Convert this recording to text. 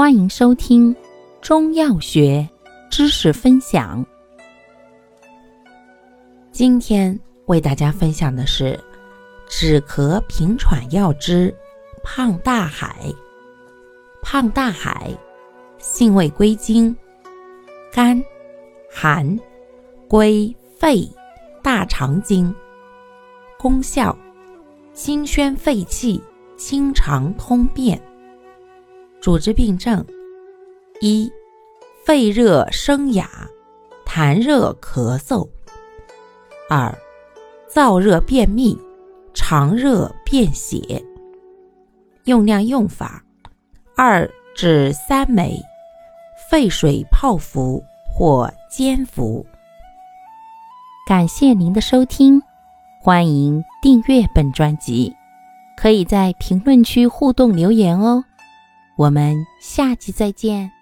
欢迎收听中药学知识分享。今天为大家分享的是止咳平喘药之胖大海。胖大海，性味归经：甘、寒，归肺、大肠经。功效：清宣肺气，清肠通便。主治病症：一、肺热生哑、痰热咳嗽；二、燥热便秘、肠热便血。用量用法：二至三枚，沸水泡服或煎服。感谢您的收听，欢迎订阅本专辑，可以在评论区互动留言哦。我们下期再见。